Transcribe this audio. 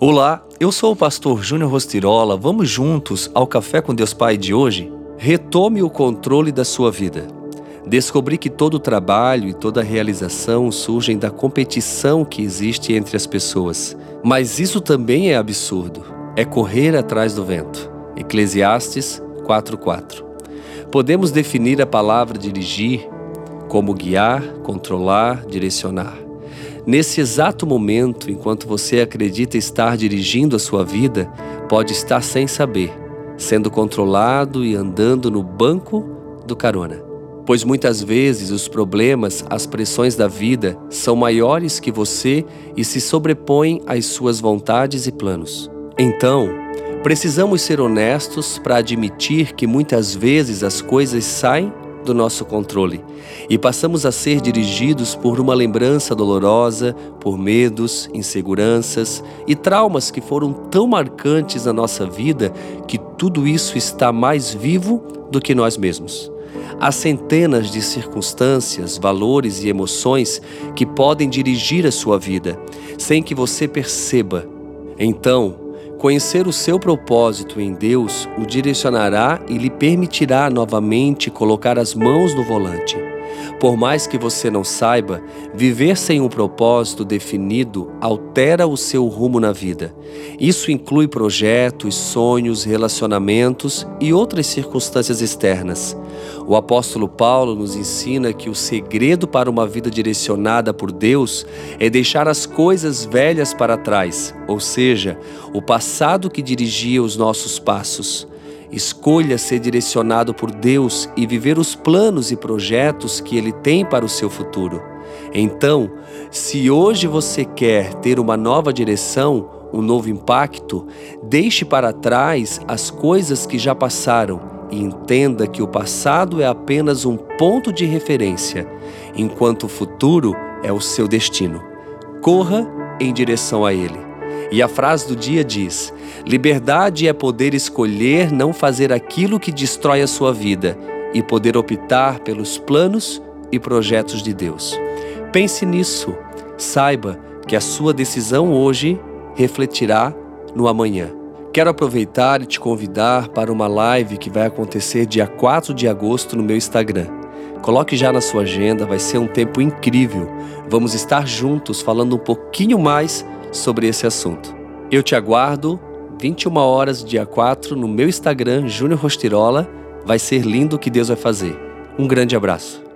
Olá, eu sou o pastor Júnior Rostirola. Vamos juntos ao Café com Deus Pai de hoje? Retome o controle da sua vida. Descobri que todo trabalho e toda realização surgem da competição que existe entre as pessoas. Mas isso também é absurdo. É correr atrás do vento. Eclesiastes 4:4. Podemos definir a palavra dirigir como guiar, controlar, direcionar. Nesse exato momento, enquanto você acredita estar dirigindo a sua vida, pode estar sem saber, sendo controlado e andando no banco do carona. Pois muitas vezes os problemas, as pressões da vida são maiores que você e se sobrepõem às suas vontades e planos. Então, precisamos ser honestos para admitir que muitas vezes as coisas saem do nosso controle e passamos a ser dirigidos por uma lembrança dolorosa, por medos, inseguranças e traumas que foram tão marcantes na nossa vida que tudo isso está mais vivo do que nós mesmos. Há centenas de circunstâncias, valores e emoções que podem dirigir a sua vida sem que você perceba. Então, Conhecer o seu propósito em Deus o direcionará e lhe permitirá novamente colocar as mãos no volante. Por mais que você não saiba, viver sem um propósito definido altera o seu rumo na vida. Isso inclui projetos, sonhos, relacionamentos e outras circunstâncias externas. O apóstolo Paulo nos ensina que o segredo para uma vida direcionada por Deus é deixar as coisas velhas para trás, ou seja, o passado que dirigia os nossos passos. Escolha ser direcionado por Deus e viver os planos e projetos que Ele tem para o seu futuro. Então, se hoje você quer ter uma nova direção, um novo impacto, deixe para trás as coisas que já passaram e entenda que o passado é apenas um ponto de referência, enquanto o futuro é o seu destino. Corra em direção a ele. E a frase do dia diz: Liberdade é poder escolher não fazer aquilo que destrói a sua vida e poder optar pelos planos e projetos de Deus. Pense nisso. Saiba que a sua decisão hoje refletirá no amanhã. Quero aproveitar e te convidar para uma live que vai acontecer dia 4 de agosto no meu Instagram. Coloque já na sua agenda, vai ser um tempo incrível. Vamos estar juntos falando um pouquinho mais sobre esse assunto. Eu te aguardo 21 horas, dia 4, no meu Instagram, Júnior Rostirola. Vai ser lindo o que Deus vai fazer. Um grande abraço.